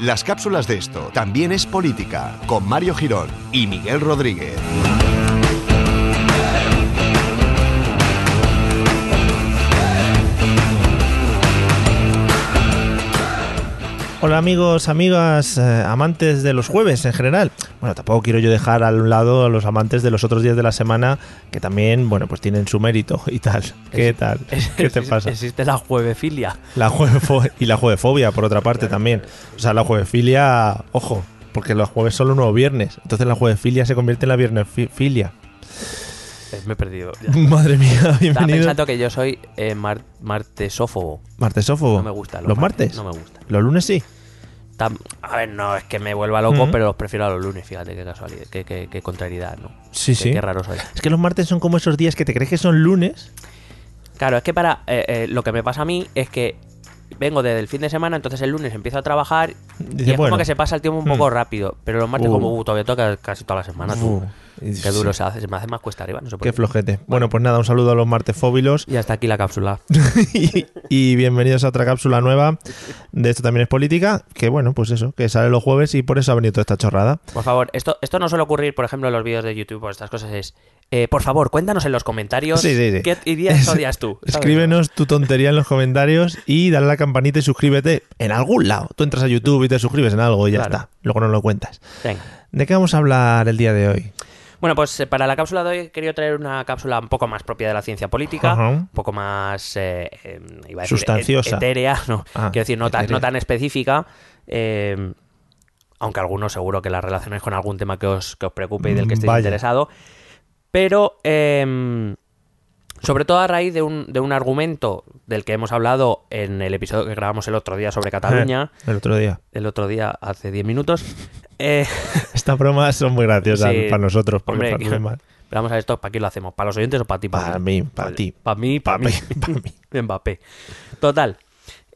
Las cápsulas de esto también es política con Mario Girón y Miguel Rodríguez. Hola amigos, amigas, eh, amantes de los jueves en general. Bueno, tampoco quiero yo dejar a un lado a los amantes de los otros días de la semana que también, bueno, pues tienen su mérito y tal. ¿Qué tal? ¿Qué te pasa? Existe la juevefilia. La y la juevefobia, por otra parte, también. O sea, la juevefilia, ojo, porque los jueves son los nuevos viernes. Entonces la juevefilia se convierte en la viernesfilia. Me he perdido. ya. Madre mía, Estaba bienvenido. pensando que yo soy eh, mar- martesófobo. Martesófobo. No me gusta. ¿Los, martes? No me gusta. Los lunes sí. Tam- a ver, no es que me vuelva loco, pero los prefiero a los lunes, fíjate qué casualidad, qué, qué- qué contrariedad, ¿no? Sí, Qué- sí. Qué raro soy. Es que los martes son como esos días que te crees que son lunes. Claro, es que para eh, eh, lo que me pasa a mí es que vengo desde el fin de semana, entonces el lunes empiezo a trabajar Dice, y es bueno. como que se pasa el tiempo un poco rápido. Pero los martes Uh. como uh, todavía toca casi toda la semana. tú. Uf, Qué duro se hace, se me hace más cuesta arriba, no sé por Qué qué. flojete. Bueno, pues nada, un saludo a los martefóbilos Y hasta aquí la cápsula. y, y bienvenidos a otra cápsula nueva de Esto también es política, que bueno, pues eso, que sale los jueves y por eso ha venido toda esta chorrada. Por favor, esto, esto no suele ocurrir, por ejemplo, en los vídeos de YouTube o estas cosas. Es, eh, por favor, cuéntanos en los comentarios Sí, sí, sí. qué Es- odias tú. ¿sabes? Escríbenos tu tontería en los comentarios y dale a la campanita y suscríbete en algún lado. Tú entras a YouTube y te suscribes en algo y ya Claro. está. Luego nos lo cuentas. Venga. ¿De qué vamos a hablar el día de hoy? Bueno, pues eh, para la cápsula de hoy he querido traer una cápsula un poco más propia de la ciencia política, un poco más eh, eh, iba a decir, Sustanciosa. etérea, no, Ah, quiero decir, no tan, no tan específica, eh, aunque algunos seguro que la relacionáis con algún tema que os, que os preocupe y del que estéis Vaya. interesado, pero eh, sobre todo a raíz de un, de un argumento del que hemos hablado en el episodio que grabamos el otro día sobre Cataluña, El otro día. el otro día hace 10 minutos, eh, Estas bromas son muy graciosas Sí. para nosotros. Porque Hombre, para Pero vamos a ver esto, ¿para quién lo hacemos? ¿Para los oyentes o para ti? Para mí, para ti. Para mí, para mí. Pa' mí. Mbappé. Total.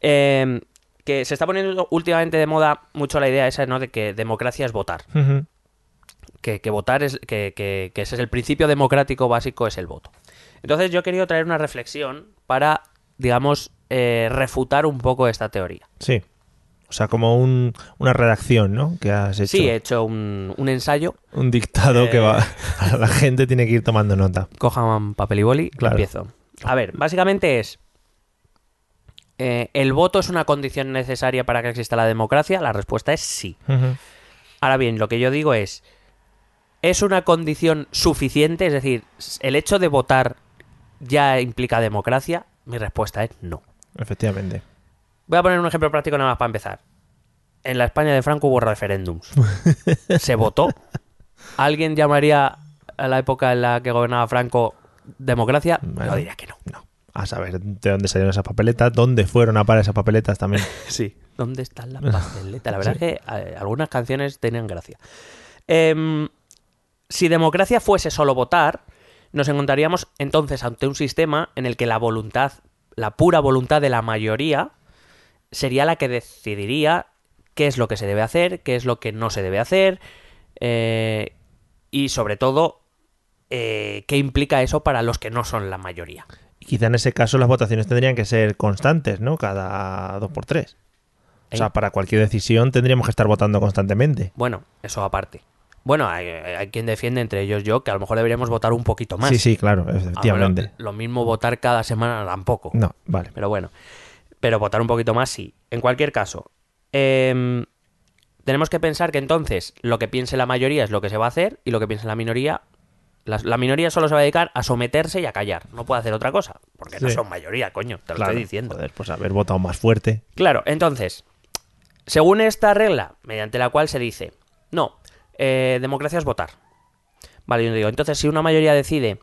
eh, que se está poniendo últimamente de moda mucho la idea esa, ¿no? De que democracia es votar. Ujú. Que, que votar es. Que, que- que ese es el principio democrático básico, es el voto. Entonces yo he querido traer una reflexión para, digamos, eh, refutar un poco esta teoría. Sí. O sea, como un- una redacción, ¿no? Que has hecho. Sí, he hecho un, un ensayo. Un dictado que Eh. va. La gente tiene que ir tomando nota. Cojan papel y boli, Claro. empiezo. A ver, básicamente es. eh, ¿El voto es una condición necesaria para que exista la democracia? La respuesta es sí. Ahora bien, lo que yo digo es. ¿Es una condición suficiente? Es decir, ¿el hecho de votar ya implica democracia? Mi respuesta es no. Efectivamente. Voy a poner un ejemplo práctico nada más para empezar. En la España de Franco hubo referéndums. Se votó. ¿Alguien llamaría a la época en la que gobernaba Franco democracia? Bueno. Yo diría que no. No. A saber de dónde salieron esas papeletas, dónde fueron a parar esas papeletas también. Sí. ¿Dónde están las papeletas? La verdad es que eh, algunas canciones tenían gracia. Em, si democracia fuese solo votar, nos encontraríamos entonces ante un sistema en el que la voluntad, la pura voluntad de la mayoría, sería la que decidiría qué es lo que se debe hacer, qué es lo que no se debe hacer, eh, y sobre todo, eh, qué implica eso para los que no son la mayoría. Y quizá en ese caso las votaciones tendrían que ser constantes, ¿no? Cada dos por tres. O sea, para cualquier decisión tendríamos que estar votando constantemente. Bueno, eso aparte. Bueno, hay, hay quien defiende, entre ellos yo, que a lo mejor deberíamos votar un poquito más. Sí, sí, claro, Ah, efectivamente. lo mismo votar cada semana tampoco. No, vale. Pero bueno, pero votar un poquito más sí. En cualquier caso, em, tenemos que pensar que entonces lo que piense la mayoría es lo que se va a hacer y lo que piense la minoría... La, la minoría solo se va a dedicar a someterse y a callar. No puede hacer otra cosa. Porque no son mayoría, coño. Te lo Claro, estoy diciendo. Joder, pues haber votado más fuerte. Claro, entonces, según esta regla, mediante la cual se dice, no, eh, democracia es votar. Vale, yo digo, entonces si una mayoría decide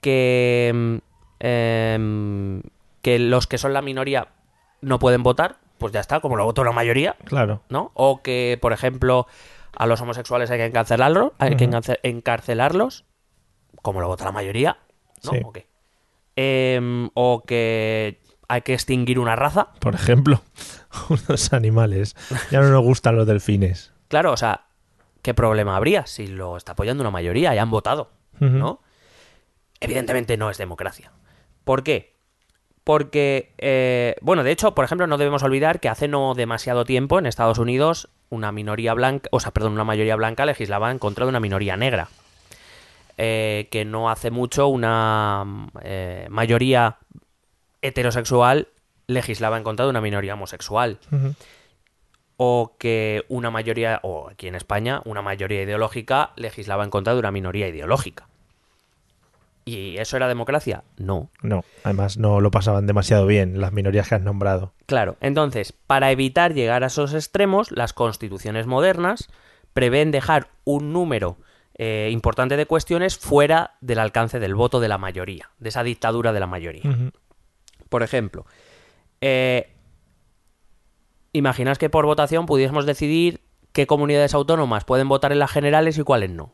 que, mm, em, que los que son la minoría no pueden votar, pues ya está, como lo votó la mayoría, Claro. ¿no? O que, por ejemplo, a los homosexuales hay que encarcelarlos, hay que encarcelarlos, como lo vota la mayoría, ¿no? Sí. ¿O qué? Em, o que hay que extinguir una raza. Por ejemplo, unos animales. Ya no nos gustan los delfines. Claro, o sea, ¿qué problema habría si lo está apoyando una mayoría y han votado? ¿No? Evidentemente no es democracia. ¿Por qué? Porque, eh, bueno, de hecho, por ejemplo, no debemos olvidar que hace no demasiado tiempo en Estados Unidos una minoría blanca, o sea, perdón, una mayoría blanca legislaba en contra de una minoría negra. Eh, que no hace mucho una eh, mayoría heterosexual legislaba en contra de una minoría homosexual Ujú. O que una mayoría, o aquí en España, una mayoría ideológica legislaba en contra de una minoría ideológica. ¿Y eso era democracia? No. No, además no lo pasaban demasiado bien las minorías que has nombrado. Claro, entonces, para evitar llegar a esos extremos, las constituciones modernas prevén dejar un número eh, importante de cuestiones fuera del alcance del voto de la mayoría, de esa dictadura de la mayoría. Por ejemplo, eh, imaginas que por votación pudiésemos decidir qué comunidades autónomas pueden votar en las generales y cuáles no.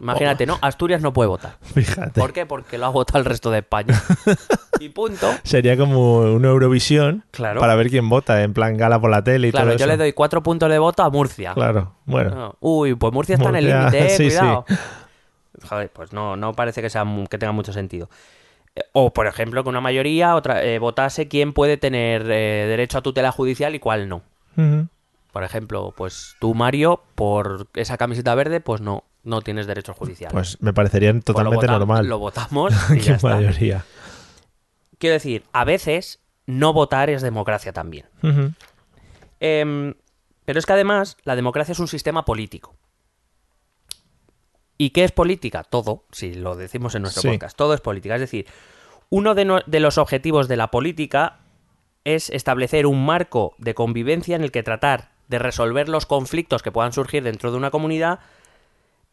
Imagínate, ¿no? Asturias no puede votar. Fíjate. ¿Por qué? Porque lo ha votado el resto de España. y punto. Sería como una Eurovisión Claro. para ver quién vota, en plan gala por la tele y Claro, todo yo eso. le doy cuatro puntos de voto a Murcia. Claro, bueno. No. Uy, pues Murcia está en el límite, eh, sí, sí. cuidado. Joder, pues no, no parece que, sea, que tenga mucho sentido. O, por ejemplo, que una mayoría otra, eh, votase quién puede tener eh, derecho a tutela judicial y cuál no. Por ejemplo, pues tú, Mario, por esa camiseta verde, pues no, no tienes derecho judicial. Pues me parecería Pues lo totalmente normal. Lo votamos y Qué ya está. mayoría. Quiero decir, a veces no votar es democracia también. Em, pero es que además la democracia es un sistema político. ¿Y qué es política? Todo, si lo decimos en nuestro Sí. podcast, todo es política. Es decir, uno de, no- de los objetivos de la política es establecer un marco de convivencia en el que tratar de resolver los conflictos que puedan surgir dentro de una comunidad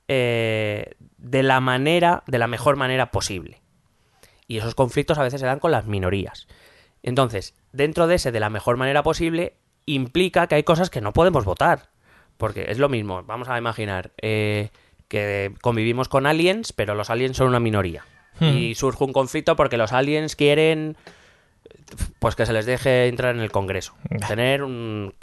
eh, de la manera, de la mejor manera posible. Y esos conflictos a veces se dan con las minorías. Entonces, dentro de ese de la mejor manera posible, implica que hay cosas que no podemos votar. Porque es lo mismo, vamos a imaginar eh, que convivimos con aliens, pero los aliens son una minoría. Y surge un conflicto porque los aliens quieren pues que se les deje entrar en el Congreso. Tener un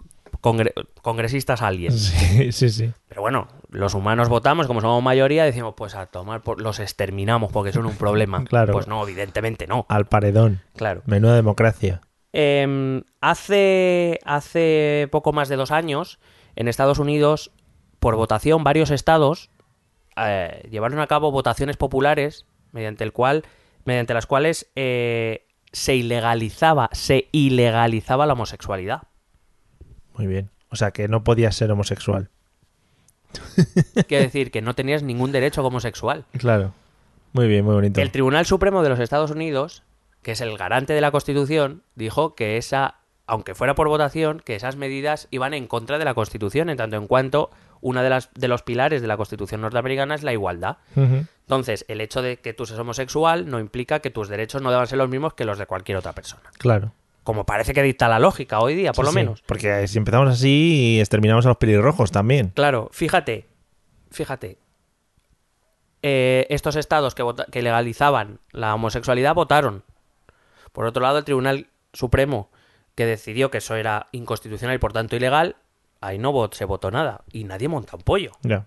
congre- congresistas aliens. Sí, sí, sí. Pero bueno, los humanos votamos, como somos mayoría, decimos, pues a tomar, por... los exterminamos porque son un problema. Claro. Pues no, evidentemente no. Al paredón. Claro. Menuda democracia. Em, hace, hace poco más de dos años, en Estados Unidos, por votación, varios estados eh, llevaron a cabo votaciones populares mediante el cual, mediante las cuales eh, se ilegalizaba, se ilegalizaba la homosexualidad. Muy bien. O sea que no podías ser homosexual. Quiere decir que no tenías ningún derecho como homosexual. Claro. Muy bien, muy bonito. El Tribunal Supremo de los Estados Unidos, que es el garante de la Constitución, dijo que esa, aunque fuera por votación, que esas medidas iban en contra de la Constitución, en tanto en cuanto una de las de los pilares de la Constitución norteamericana es la igualdad. Entonces, el hecho de que tú seas homosexual no implica que tus derechos no deban ser los mismos que los de cualquier otra persona. Claro. Como parece que dicta la lógica hoy día, por Sí, lo sí. menos. Porque si empezamos así y exterminamos a los pelirrojos también. Claro, fíjate, fíjate. Eh, estos estados que, vota- que legalizaban la homosexualidad votaron. Por otro lado, el Tribunal Supremo, que decidió que eso era inconstitucional y por tanto ilegal, ahí no se votó nada. Y nadie monta un pollo. Ya.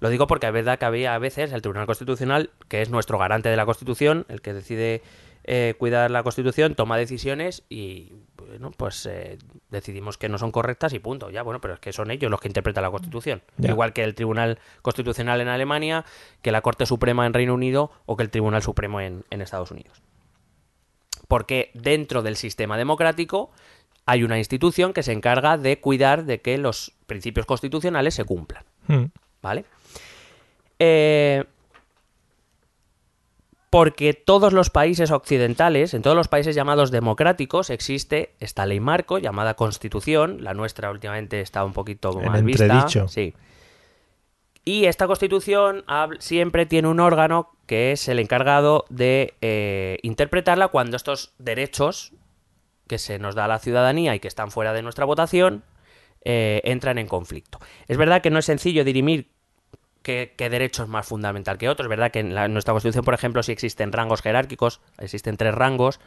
Lo digo porque es verdad que había a veces el Tribunal Constitucional, que es nuestro garante de la Constitución, el que decide eh, cuidar la Constitución, toma decisiones y bueno, pues eh, decidimos que no son correctas y punto. Ya, bueno, pero es que son ellos los que interpretan la Constitución. Ya. Igual que el Tribunal Constitucional en Alemania, que la Corte Suprema en Reino Unido o que el Tribunal Supremo en, en Estados Unidos. Porque dentro del sistema democrático hay una institución que se encarga de cuidar de que los principios constitucionales se cumplan. Mm. ¿Vale? Eh, porque todos los países occidentales, en todos los países llamados democráticos, existe esta ley marco llamada Constitución. La nuestra últimamente está un poquito En mal vista. entredicho. Sí. Y esta constitución siempre tiene un órgano que es el encargado de eh, interpretarla cuando estos derechos que se nos da a la ciudadanía y que están fuera de nuestra votación eh, entran en conflicto. Es verdad que no es sencillo dirimir qué, qué derecho es más fundamental que otro. Es verdad que en, la- en nuestra Constitución, por ejemplo, sí existen rangos jerárquicos, existen tres rangos.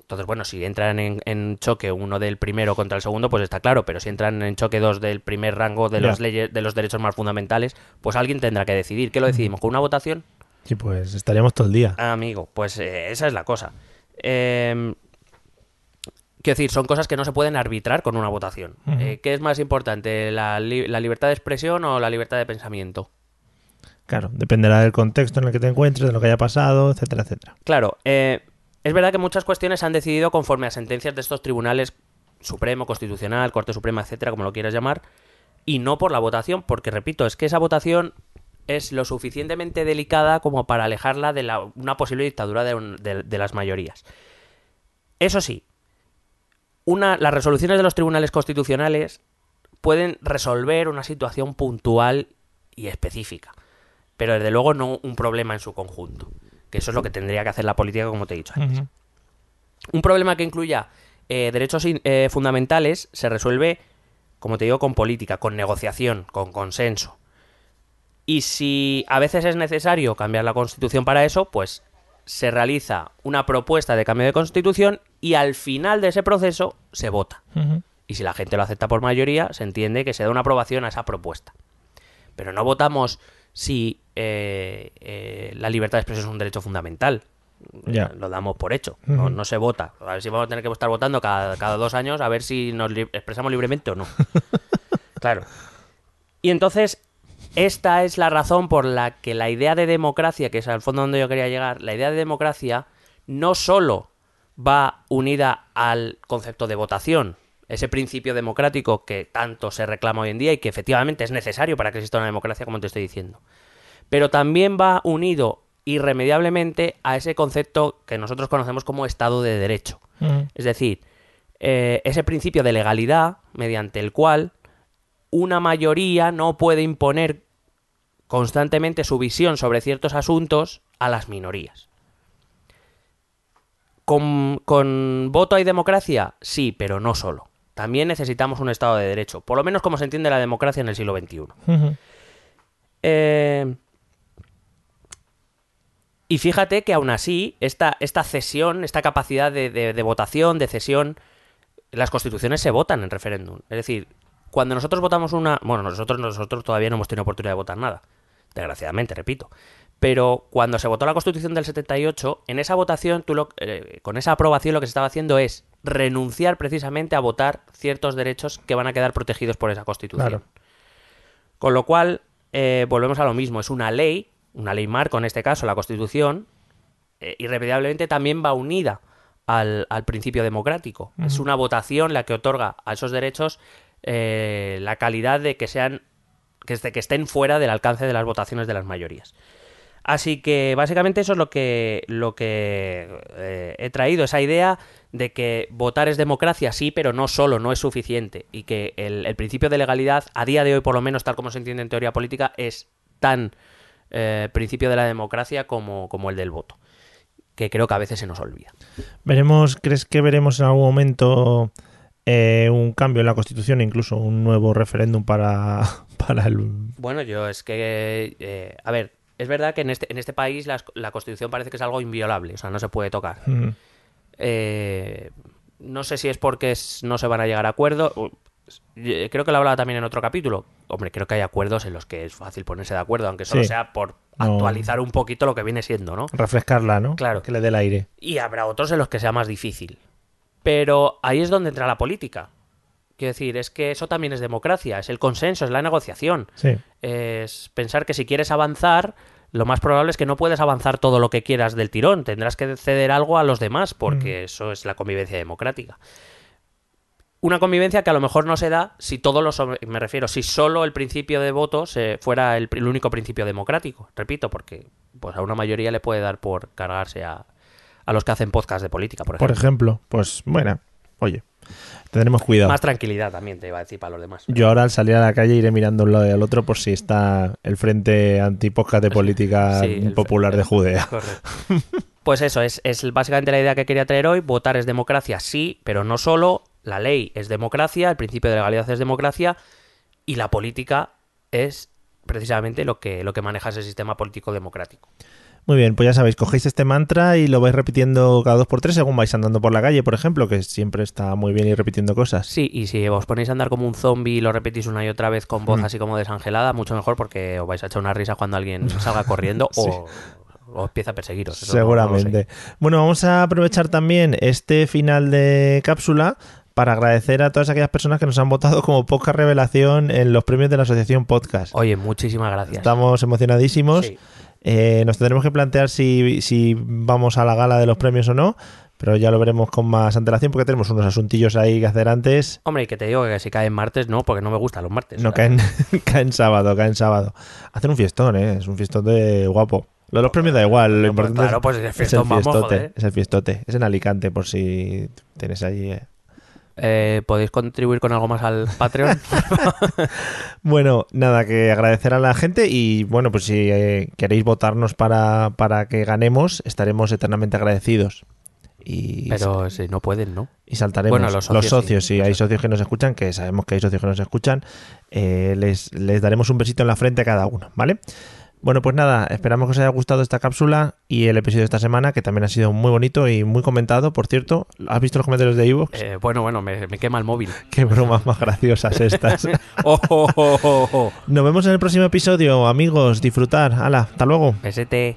Entonces, bueno, si entran en, en choque uno del primero contra el segundo, pues está claro, pero si entran en choque dos del primer rango de, Ya. los leyes, de los derechos más fundamentales, pues alguien tendrá que decidir. ¿Qué lo decidimos? ¿Con una votación? Sí, pues estaríamos todo el día. Amigo, pues eh, esa es la cosa. Eh, quiero decir, son cosas que no se pueden arbitrar con una votación. Eh, ¿Qué es más importante, la, li- la libertad de expresión o la libertad de pensamiento? Claro, dependerá del contexto en el que te encuentres, de lo que haya pasado, etcétera, etcétera. Claro, eh, es verdad que muchas cuestiones se han decidido conforme a sentencias de estos tribunales Supremo, Constitucional, Corte Suprema, etcétera, como lo quieras llamar, y no por la votación, porque repito, es que esa votación es lo suficientemente delicada como para alejarla de la- una posible dictadura de, un- de- de las mayorías. Eso sí, una, las resoluciones de los tribunales constitucionales pueden resolver una situación puntual y específica, pero desde luego no un problema en su conjunto, que eso es lo que tendría que hacer la política, como te he dicho antes. Un problema que incluya eh, derechos eh, fundamentales se resuelve, como te digo, con política, con negociación, con consenso. Y si a veces es necesario cambiar la constitución para eso, pues se realiza una propuesta de cambio de constitución y al final de ese proceso se vota. Y si la gente lo acepta por mayoría, se entiende que se da una aprobación a esa propuesta. Pero no votamos si eh, eh, la libertad de expresión es un derecho fundamental. Ya. Lo damos por hecho. No, no se vota. A ver si vamos a tener que estar votando cada, cada dos años a ver si nos li- expresamos libremente o no. claro. Y entonces, esta es la razón por la que la idea de democracia, que es al fondo donde yo quería llegar, la idea de democracia no solo va unida al concepto de votación, ese principio democrático que tanto se reclama hoy en día y que efectivamente es necesario para que exista una democracia, como te estoy diciendo, pero también va unido irremediablemente a ese concepto que nosotros conocemos como Estado de Derecho. Ujú. Es decir, eh, ese principio de legalidad mediante el cual una mayoría no puede imponer constantemente su visión sobre ciertos asuntos a las minorías. ¿Con, con voto hay democracia? Sí, pero no solo. También necesitamos un Estado de Derecho, por lo menos como se entiende la democracia en el siglo XXI. Eh, y fíjate que aún así, esta, esta cesión, esta capacidad de, de- de votación, de cesión, las constituciones se votan en referéndum. Es decir, cuando nosotros votamos una... Bueno, nosotros, nosotros todavía no hemos tenido oportunidad de votar nada. Desgraciadamente, repito. Pero cuando se votó la Constitución del 78, en esa votación, tú lo- eh, con esa aprobación lo que se estaba haciendo es renunciar precisamente a votar ciertos derechos que van a quedar protegidos por esa Constitución. Claro. Con lo cual, eh, volvemos a lo mismo. Es una ley, una ley marco en este caso, la Constitución, eh, irremediablemente también va unida al, al principio democrático. Es una votación la que otorga a esos derechos eh, la calidad de que sean que, que estén fuera del alcance de las votaciones de las mayorías. Así que básicamente eso es lo que, lo que eh, he traído, esa idea de que votar es democracia, sí, pero no solo, no es suficiente. Y que el, el principio de legalidad, a día de hoy por lo menos, tal como se entiende en teoría política, es tan eh, principio de la democracia como, como el del voto. Que creo que a veces se nos olvida. Veremos, ¿crees que veremos en algún momento eh, un cambio en la Constitución, incluso un nuevo referéndum para, para el... Bueno, yo es que, eh, a ver, es verdad que en este, en este país la Constitución parece que es algo inviolable, o sea, no se puede tocar. Ujú. Eh, no sé si es porque no se van a llegar a acuerdos. eh, Creo que lo hablaba también en otro capítulo. Hombre, creo que hay acuerdos en los que es fácil ponerse de acuerdo, aunque solo Sí. sea por No. actualizar un poquito lo que viene siendo, ¿no? refrescarla, ¿no? Claro. Que le dé el aire. Y habrá otros en los que sea más difícil. Pero ahí es donde entra la política. Quiero decir, es que eso también es democracia, es el consenso, es la negociación. Sí. Es pensar que si quieres avanzar, lo más probable es que no puedes avanzar todo lo que quieras del tirón. Tendrás que ceder algo a los demás, porque eso es la convivencia democrática. Una convivencia que a lo mejor no se da si todos los me refiero, si solo el principio de voto se fuera el, el único principio democrático. Repito, porque pues a una mayoría le puede dar por cargarse a, a los que hacen podcast de política, por ejemplo. Por ejemplo, pues bueno, oye, Tendremos cuidado. Más tranquilidad también, te iba a decir para los demás. Yo ahora al salir a la calle iré mirando un lado y al otro por si está el frente antipodcast de política Sí, el- popular de Judea. Correcto. Pues eso, es, es básicamente la idea que quería traer hoy. Votar es democracia, sí, pero no solo. La ley es democracia, el principio de legalidad es democracia y la política es precisamente lo que, lo que maneja ese sistema político democrático. Muy bien, pues ya sabéis, cogéis este mantra y lo vais repitiendo cada dos por tres según vais andando por la calle, por ejemplo, que siempre está muy bien ir repitiendo cosas. Sí, y si os ponéis a andar como un zombie y lo repetís una y otra vez con voz Mm. así como desangelada, mucho mejor porque os vais a echar una risa cuando alguien salga corriendo o, o empieza a perseguiros. no-. Seguramente. bueno, vamos a aprovechar también este final de cápsula para agradecer a todas aquellas personas que nos han votado como poca revelación en los premios de la Asociación Podcast. Oye, muchísimas gracias. Estamos emocionadísimos. Sí. Eh, nos tendremos que plantear si, si vamos a la gala de los premios o no, pero ya lo veremos con más antelación porque tenemos unos asuntillos ahí que hacer antes. Hombre, y que te digo que si cae en martes, no, porque no me gustan los martes. No caen, caen sábado, caen sábado. Hacen un fiestón, ¿eh? Es un fiestón de guapo. Lo de los premios da igual, lo importante claro, es, pues el es el fiestón, vamos, fiestote. joder. Es el fiestote. Es en Alicante, por si tienes allí. eh. Eh, ¿Podéis contribuir con algo más al Patreon? Bueno, nada, que agradecer a la gente y bueno, pues si eh, queréis votarnos para, para que ganemos, estaremos eternamente agradecidos. Y, Pero si no pueden, ¿no? y saltaremos. Bueno, los socios, sí. si hay socios que nos escuchan, que sabemos que hay socios que nos escuchan, eh, les, les daremos un besito en la frente a cada uno, ¿vale? Bueno, pues nada, esperamos que os haya gustado esta cápsula y el episodio de esta semana, que también ha sido muy bonito y muy comentado, por cierto. ¿Has visto los comentarios de Evox? Eh, bueno, bueno, me, me quema el móvil. Qué bromas más graciosas estas. Oh, oh, oh, oh, oh. Nos vemos en el próximo episodio, amigos. Disfrutar. Hala, hasta luego. ST.